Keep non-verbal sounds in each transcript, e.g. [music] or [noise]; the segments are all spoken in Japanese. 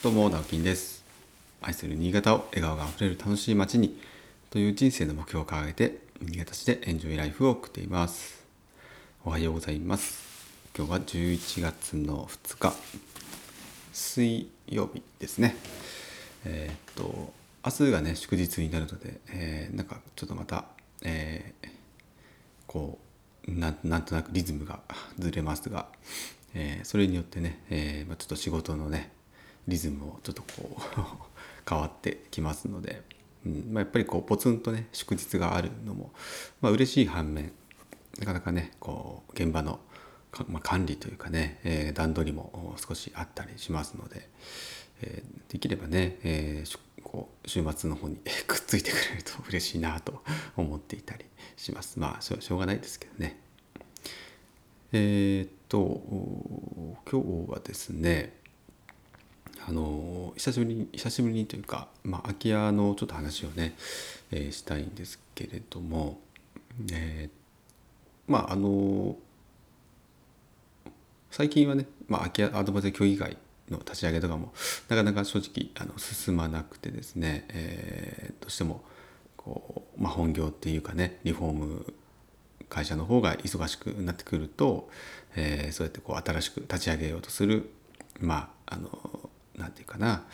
どうも、直樹です。愛する新潟を笑顔があふれる楽しい街にという人生の目標を掲げて、新潟市でエンジョイライフを送っています。おはようございます。今日は11月の2日、水曜日ですね。えー、っと、明日がね、祝日になるので、えー、なんかちょっとまた、えー、こうな、なんとなくリズムがずれますが、えー、それによってね、えーまあ、ちょっと仕事のねリズムをちょっとこう [laughs] 変わってきますので、うんまあ、やっぱりこうポツンとね祝日があるのも、まあ嬉しい反面なかなかねこう現場のまあ、管理というかね、えー、段取りも少しあったりしますので、えー、できればね、えー、こう週末の方に [laughs] くっついてくれると [laughs] 嬉しいなと思っていたりします。まあしょうがないですけどね。えー、っと今日はですねあの久しぶりに久しぶりにというか、まあ、空き家のちょっと話をね、えー、したいんですけれども、えー、まああの最近はね、まあ、空き家アドバイザー協議会の立ち上げとかもなかなか正直あの進まなくてですね、えー、どうしてもこう、まあ、本業っていうかねリフォーム会社の方が忙しくなってくると、えー、そうやってこう新しく立ち上げようとするまああのなんていうかな、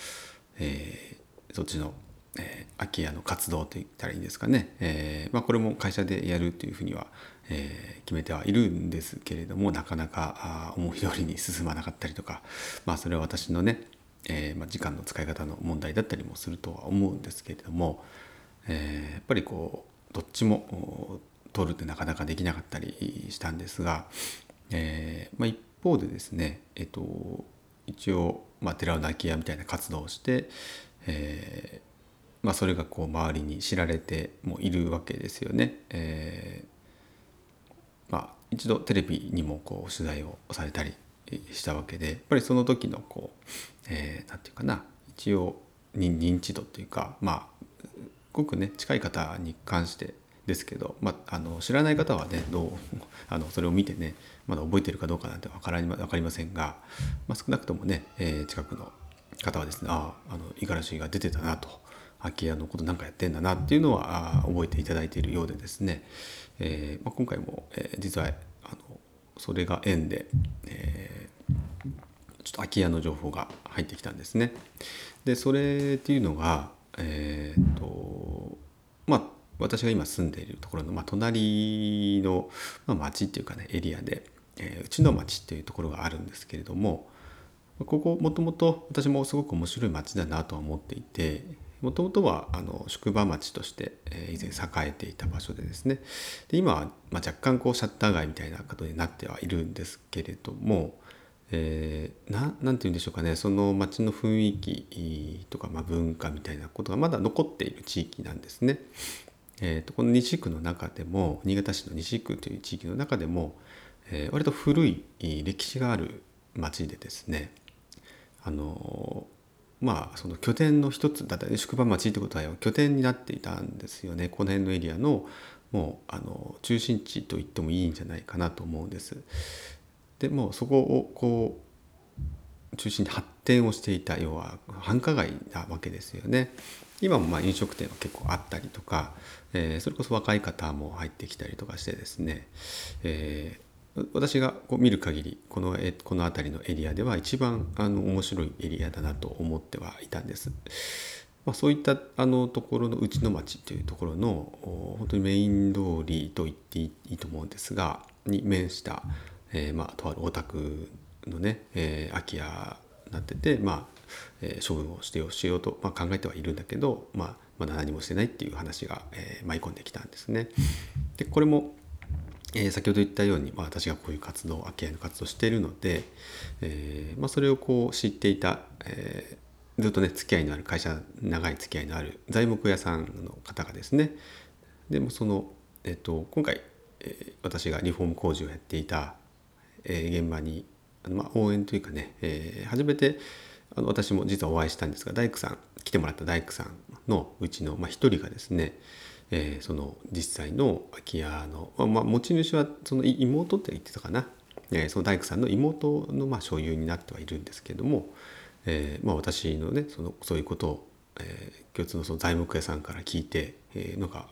えー、そっちの、えー、空き家の活動と言ったらいいんですかね、えーまあ、これも会社でやるというふうには、えー、決めてはいるんですけれどもなかなかあ思い通りに進まなかったりとか、まあ、それは私のね、えーまあ、時間の使い方の問題だったりもするとは思うんですけれども、えー、やっぱりこうどっちも取るってなかなかできなかったりしたんですが、えーまあ、一方でですね、えっと、一応、まあ、寺尾泣き屋みたいな活動をして、えーまあ、それがこう周りに知られてもいるわけですよね。えーまあ、一度テレビにもこう取材をされたりしたわけでやっぱりその時のこう、えー、なんていうかな一応認知度というかまあごくね近い方に関してですけど、まあ、あの知らない方はねどう [laughs] あのそれを見てねまだ覚えてるかどうかなんて分から分かりませんが、まあ、少なくともね、えー、近くの方はですねああの五十嵐が出てたなと空き家のことなんかやってんだなっていうのはあ覚えていただいているようでですね、えーまあ、今回も、えー、実はあのそれが縁で、えー、ちょっと空き家の情報が入ってきたんですね。でそれっていうのがえー、っと私が今住んでいるところの、まあ、隣の、まあ、町っていうかねエリアで、えー、うちの町っていうところがあるんですけれどもここもともと私もすごく面白い町だなとは思っていてもともとはあの宿場町として、えー、以前栄えていた場所でですねで今は、まあ、若干こうシャッター街みたいなことになってはいるんですけれどもえー、なて言うんでしょうかねその町の雰囲気とか、まあ、文化みたいなことがまだ残っている地域なんですね。えーと、この西区の中でも新潟市の西区という地域の中でも、えー、割と古い歴史がある町でですねあのまあその拠点の一つだったり宿場町ってことは拠点になっていたんですよねこの辺のエリアのもうあの中心地と言ってもいいんじゃないかなと思うんです。でもそこをこう中心に発展をしていた要は繁華街なわけですよね。今もまあ飲食店は結構あったりとか、えー、それこそ若い方も入ってきたりとかしてですね、えー、私がこう見る限りこのえこの辺りのエリアでは一番あの面白いエリアだなと思ってはいたんです。まあ、そういったあのところの内の町というところの本当にメイン通りと言っていいと思うんですがに面したえー、まあ、とあるお宅のね、えー、空き家になってて、まあえ、処分をしてしようと、まあ、考えてはいるんだけど、まあ、まだ何もしてないっていう話が、えー、舞い込んできたんですね。でこれもえー、先ほど言ったように、まあ、私がこういう活動空き家の活動しているので、えーまあ、それをこう知っていた、えー、ずっとね付き合いのある会社長い付き合いのある材木屋さんの方がですねでもその、えーと、今回、えー、私がリフォーム工事をやっていたえー、現場にあの、まあ、応援というかね、えー、初めて私も実はお会いしたんですが大工さん来てもらった大工さんのうちの、まあ、一人がですね、えー、その実際の空き家の、まあ、持ち主はその妹って言ってたかな、えー、その大工さんの妹のまあ所有になってはいるんですけども、えーまあ、私のねそのそういうことを、え、共通のその材木屋さんから聞いて、えー、なんか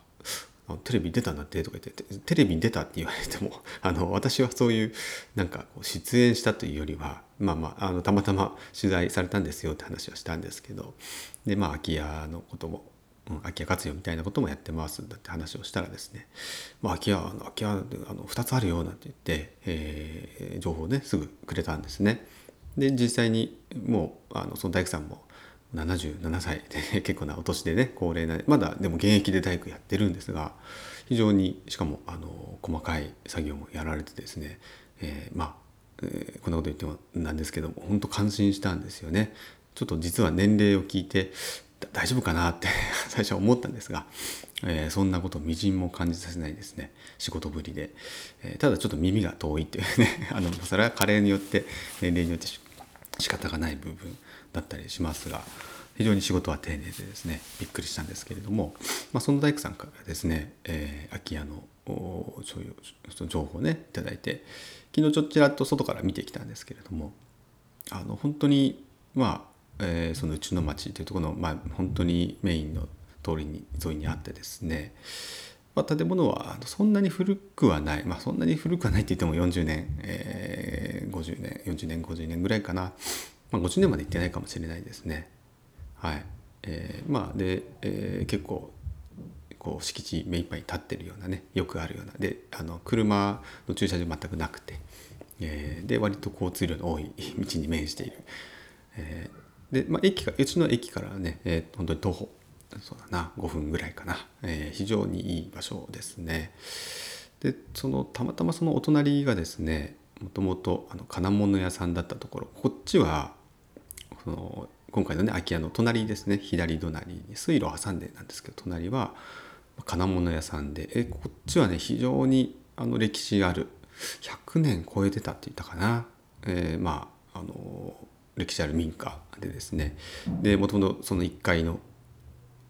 テレビ出たんだって？とか言ってテレビに出たって言われても [laughs] あの私はそういうなんかこう出演したというよりはまあまああのたまたま取材されたんですよって話はしたんですけどでまあ空き家のことも、うん、空き家活用みたいなこともやってますんだって話をしたらですね「まあ、空き家空き家あの2つあるよ」なんて言って、えー、情報をねすぐくれたんですね。で実際にもうあのその大工さんも77歳。[laughs] で結構なお年でね高齢なまだでも現役で大工やってるんですが非常にしかもあの細かい作業もやられてですね、えー、まあ、えー、こんなこと言ってもなんですけども本当感心したんですよね。ちょっと実は年齢を聞いて大丈夫かなって [laughs] 最初は思ったんですが、えー、そんなことみじんも感じさせないですね。仕事ぶりで、えー、ただちょっと耳が遠いっていうね [laughs] あのそれは加齢によって年齢によって仕方がない部分だったりしますが非常に仕事は丁寧でですねびっくりしたんですけれども、まあ、その大工さんからですね、えー、空き家の情報をね頂いて昨日ちょっちらっと外から見てきたんですけれどもあの本当にまあ、えー、そのうちの町というところの、まあ、本当にメインの通りに沿いにあってですねまあ、建物はそんなに古くはない、まあ、そんなに古くはないって言っても40年、えー、50年40年50年ぐらいかな、まあ、50年まで行ってないかもしれないですね。はい。えー、まあで、えー、結構こう敷地目いっぱい立ってるようなねよくあるような。であの車の駐車場全くなくて、えー、で割と交通量の多い [laughs] 道に面している、えー、で、まあ、駅かうちの駅からね、えー、本当に徒歩そうだな5分ぐらいかな、えー、非常にいい場所ですね。でそのたまたまそのお隣がですねもともと金物屋さんだったところ。こっちはその今回のね空き家の隣ですね。左隣に水路を挟んでなんですけど隣は金物屋さんで。えこっちはね非常にあの歴史ある100年超えてたって言ったかな、えー、まああの歴史ある民家でですね。でもともとその1階の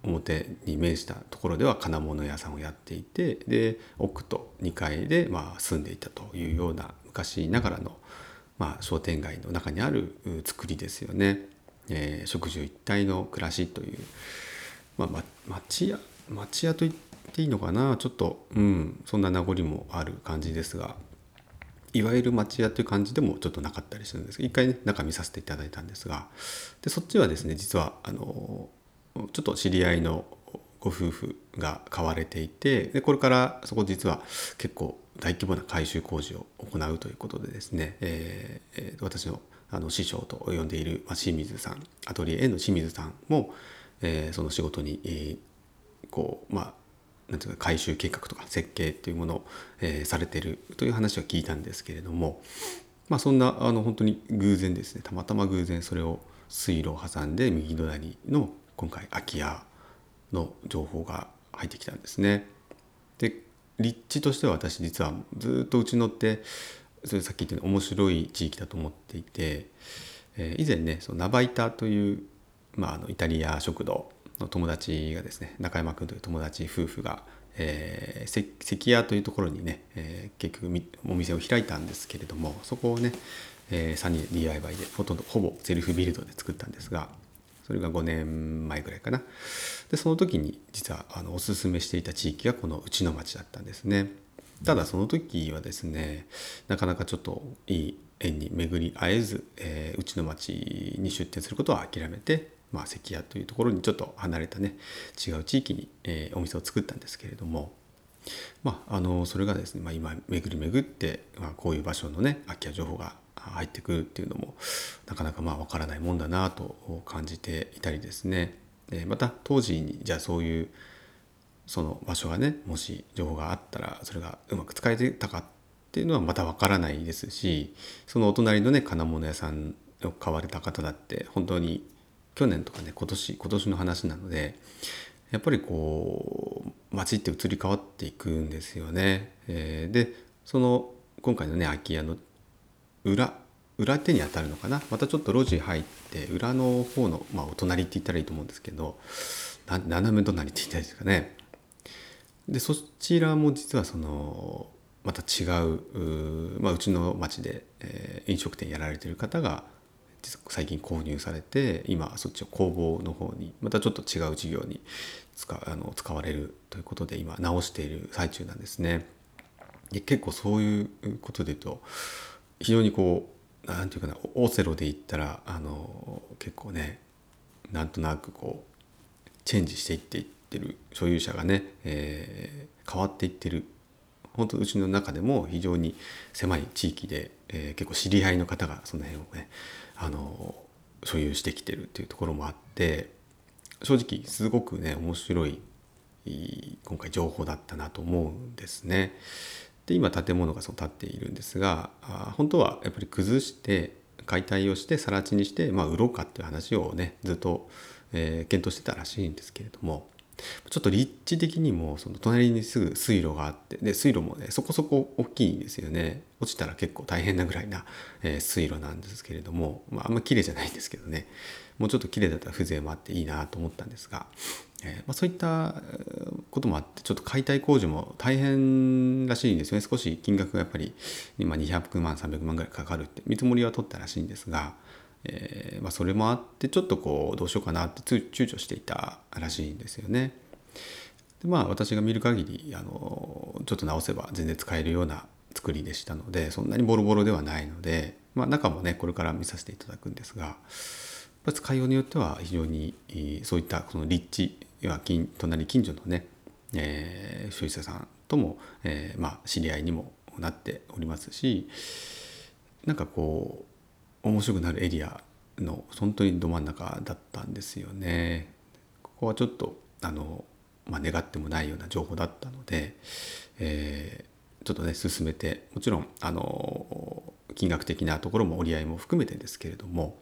表に面したところでは金物屋さんをやっていてで奥と2階でまあ住んでいたというような昔ながらのまあ商店街の中にある作りですよね。えー、食住一体の暮らしという、まあ、町屋町屋と言っていいのかな？ちょっと、うん、そんな名残もある感じですがいわゆる町屋という感じでもちょっとなかったりするんですけど一回ね中見させていただいたんですがでそっちはですね実はあのちょっと知り合いのご夫婦が買われていてでこれからそこ実は結構大規模な改修工事を行うということでですね、えー、私のあの師匠と呼んでいる、ま、清水さんアトリエの清水さんも、えー、その仕事に、えー、こうまあなんていうか改修計画とか設計というものを、えー、されているという話は聞いたんですけれども、まあ、そんなあの本当に偶然ですねたまたま偶然それを水路を挟んで右隣の今回空き家の情報が入ってきたんですね。で立地としては私実はずっとうちのってそれさっき言ったように面白い地域だと思っていて、えー、以前ねそのナバイタという、まあ、あのイタリア食堂の友達がですね中山君という友達夫婦が、えー、関屋というところにね、えー、結局お店を開いたんですけれどもそこをね、えー、サニー DIY でほとんどほぼセルフビルドで作ったんですがそれが5年前ぐらいかな。でその時に実はあのおすすめしていた地域がこの内の町だったんですね。ただその時はですねなかなかちょっといい縁に巡り会えず、えー、うちの町に出店することは諦めて、まあ、関屋というところにちょっと離れたね違う地域に、えー、お店を作ったんですけれどもまあ、あのそれがですね、まあ、今巡り巡って、まあ、こういう場所のね空き家情報が入ってくるっていうのもなかなかまあ分からないもんだなと感じていたりですねまた当時にじゃあそういうその場所がねもし情報があったらそれがうまく使えてたかっていうのはまた分からないですしそのお隣のね金物屋さんを買われた方だって本当に去年とかね今年今年の話なのでやっぱりこう街って移り変わっていくんですよね。えー、でその今回のね空き家の裏裏手に当たるのかな？またちょっと路地入って裏の方の、まあ、お隣って言ったらいいと思うんですけど斜め隣って言ったらいいですかねでそちらも実はそのまた違うう,、まあ、うちの町で、えー、飲食店やられてる方が最近購入されて今そっちを工房の方にまたちょっと違う事業に使あの使われるということで今直している最中なんですね。で結構そういうことで言うと非常にこう何て言うかなオセロで言ったらあの結構ねなんとなくこうチェンジしていっていってる所有者がね、えー、変わっていってる本当うちの中でも非常に狭い地域で、えー、結構知り合いの方がその辺をねあの所有してきてるっていうところもあって正直すごくね面白い今回情報だったなと思うんですね。で今建物がそう建っているんですが本当はやっぱり崩して解体をして更地にして、まあ、売ろうかっていう話をねずっと、えー、検討してたらしいんですけれどもちょっと立地的にもその隣にすぐ水路があってで水路もねそこそこ大きいんですよね。落ちたら結構大変なぐらいな、えー、水路なんですけれども、まあ、あんま綺麗じゃないんですけどね。もうちょっと綺麗だったら風情もあっていいなと思ったんですが、えーまあ、そういったこともあってちょっと解体工事も大変らしいんですよね少し金額がやっぱり今200万300万ぐらいかかるって見積もりは取ったらしいんですがえー、まあ、それもあってちょっとこうどうしようかなって躊躇していたらしいんですよね。でまあ私が見る限りあのちょっと直せば全然使えるような作りでしたのでそんなにボロボロではないので、まあ、中もねこれから見させていただくんですが使いようによっては非常にそういったこの立地や近隣近所のね、えー、所有者さんとも、えー、まあ、知り合いにもなっておりますしなんかこう面白くなるエリアの本当にど真ん中だったんですよね。ここはちょっとあの、まあ、願ってもないような情報だったので、えー、ちょっとね進めてもちろんあの金額的なところも折り合いも含めてですけれども、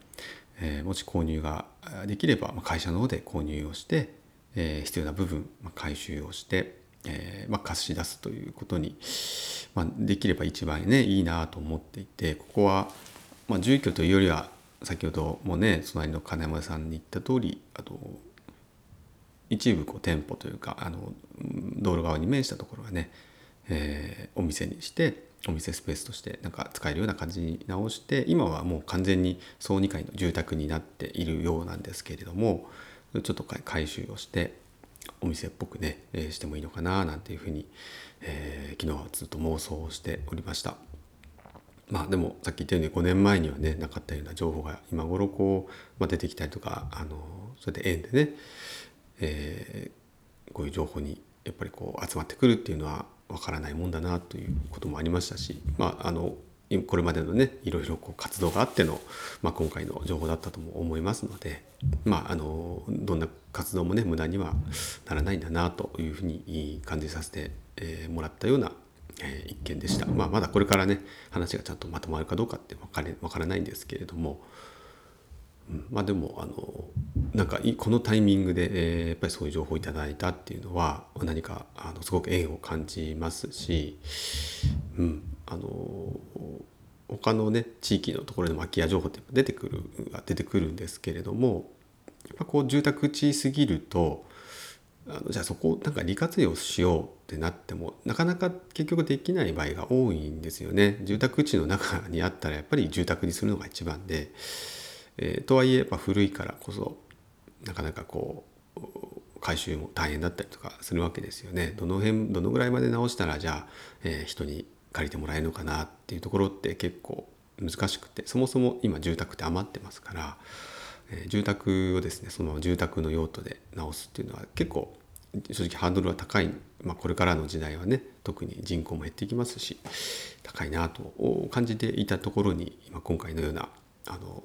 えー、もし購入ができればま会社の方で購入をして、えー、必要な部分、まあ、回収をして、えーまあ、貸し出すということに、まあ、できれば一番ねいいなと思っていてここはまあ、住居というよりは先ほどもね隣の金山さんに言った通りあと一部こう店舗というかあの道路側に面したところはね、えー、お店にしてお店スペースとしてなんか使えるような感じに直して今はもう完全に総2階の住宅になっているようなんですけれどもちょっと改修をしてお店っぽくね、えー、してもいいのかななんていうふうに、えー、昨日はずっと妄想をしておりました。まあでもさっき言ったように5年前にはねなかったような情報が今頃こう、まあ、出てきたりとかあのそれで縁でね、えー、こういう情報にやっぱりこう集まってくるっていうのはわからないもんだなということもありましたしまああのこれまでのねいろいろこう活動があっての、まあ、今回の情報だったとも思いますので、まあ、あのどんな活動もね無駄にはならないんだなというふうに感じさせてもらったようなえ、一件でした、まあ、まだこれからね話がちゃんとまとまるかどうかって分かれ分からないんですけれども、まあでもあのなんかこのタイミングで、え、やっぱりそういう情報をいただいたっていうのは何かあのすごく縁を感じますし、うん、あの他のね地域のところでも空き家情報って出てくる出てくるんですけれどもやっぱこう住宅地すぎるとあのじゃあそこをなんか利活用しようってなってもなかなか結局できない場合が多いんですよね。住宅地の中にあったらやっぱり住宅にするのが一番で、えー、とはいえやっぱ古いからこそなかなかこう回収も大変だったりとかするわけですよね。どの辺どのぐらいまで直したらじゃあ、えー、人に借りてもらえるのかなっていうところって結構難しくてそもそも今住宅って余ってますから。え住宅をですねそのまま住宅の用途で直すっていうのは結構正直ハードルは高い、まあ、これからの時代はね特に人口も減っていきますし高いなと感じていたところに、ま、今回のようなあの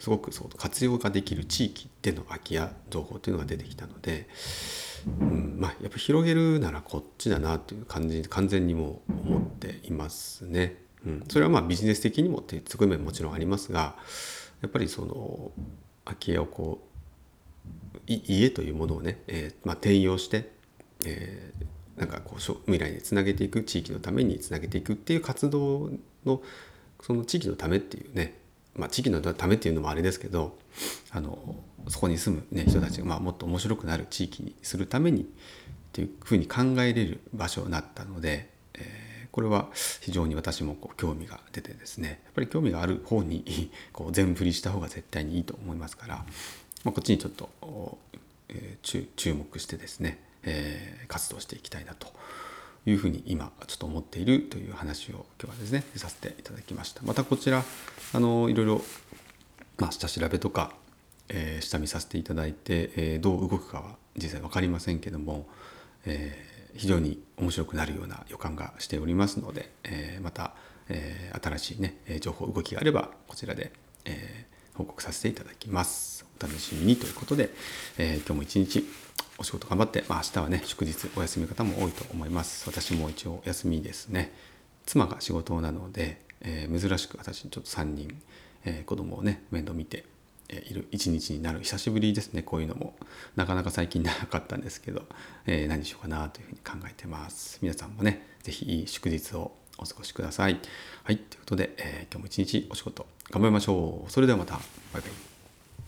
すごくそう活用ができる地域での空き家情報というのが出てきたので、うんまあ、やっぱ広げるならこっちだなという感じ完全にも思っていますね。うん、それはまあビジネス的にもっていう側面ももちろんありますがやっぱりその空き家をこう家というものをね、えーまあ、転用して、えー、なんかこう未来につなげていく地域のためにつなげていくっていう活動のその地域のためっていうね、まあ、地域のためっていうのもあれですけどあのそこに住む、ね、人たちが、まあ、もっと面白くなる地域にするためにっていうふうに考えれる場所になったので、えー、これは非常に私もこう興味が出てですねやっぱり興味がある方に [laughs] こう全振りした方が絶対にいいと思いますから、まあ、こっちにちょっと、えー、注目してですね、えー、活動していきたいなというふうに今ちょっと思っているという話を今日はですねさせていただきました。またこちらあのいろいろ、まあ、下調べとか、えー、下見させていただいて、えー、どう動くかは実際分かりませんけども、えー、非常に面白くなるような予感がしておりますので、えー、また、えー、新しいね情報動きがあればこちらで、えー、報告させていただきます。お楽しみにということで、えー、今日も一日お仕事頑張って、まあ、明日はね祝日お休み方も多いと思います。私も一応休みですね。妻が仕事なので、えー、珍しく私ちょっと3人、えー、子供をね面倒見ている一日になる久しぶりですねこういうのも。なかなか最近なかったんですけど、えー、何しようかなというふうに考えてます。皆さんもね是非いい祝日をお過ごしください。はいということで、えー、今日も一日お仕事頑張りましょう。それではまた。バイバイ。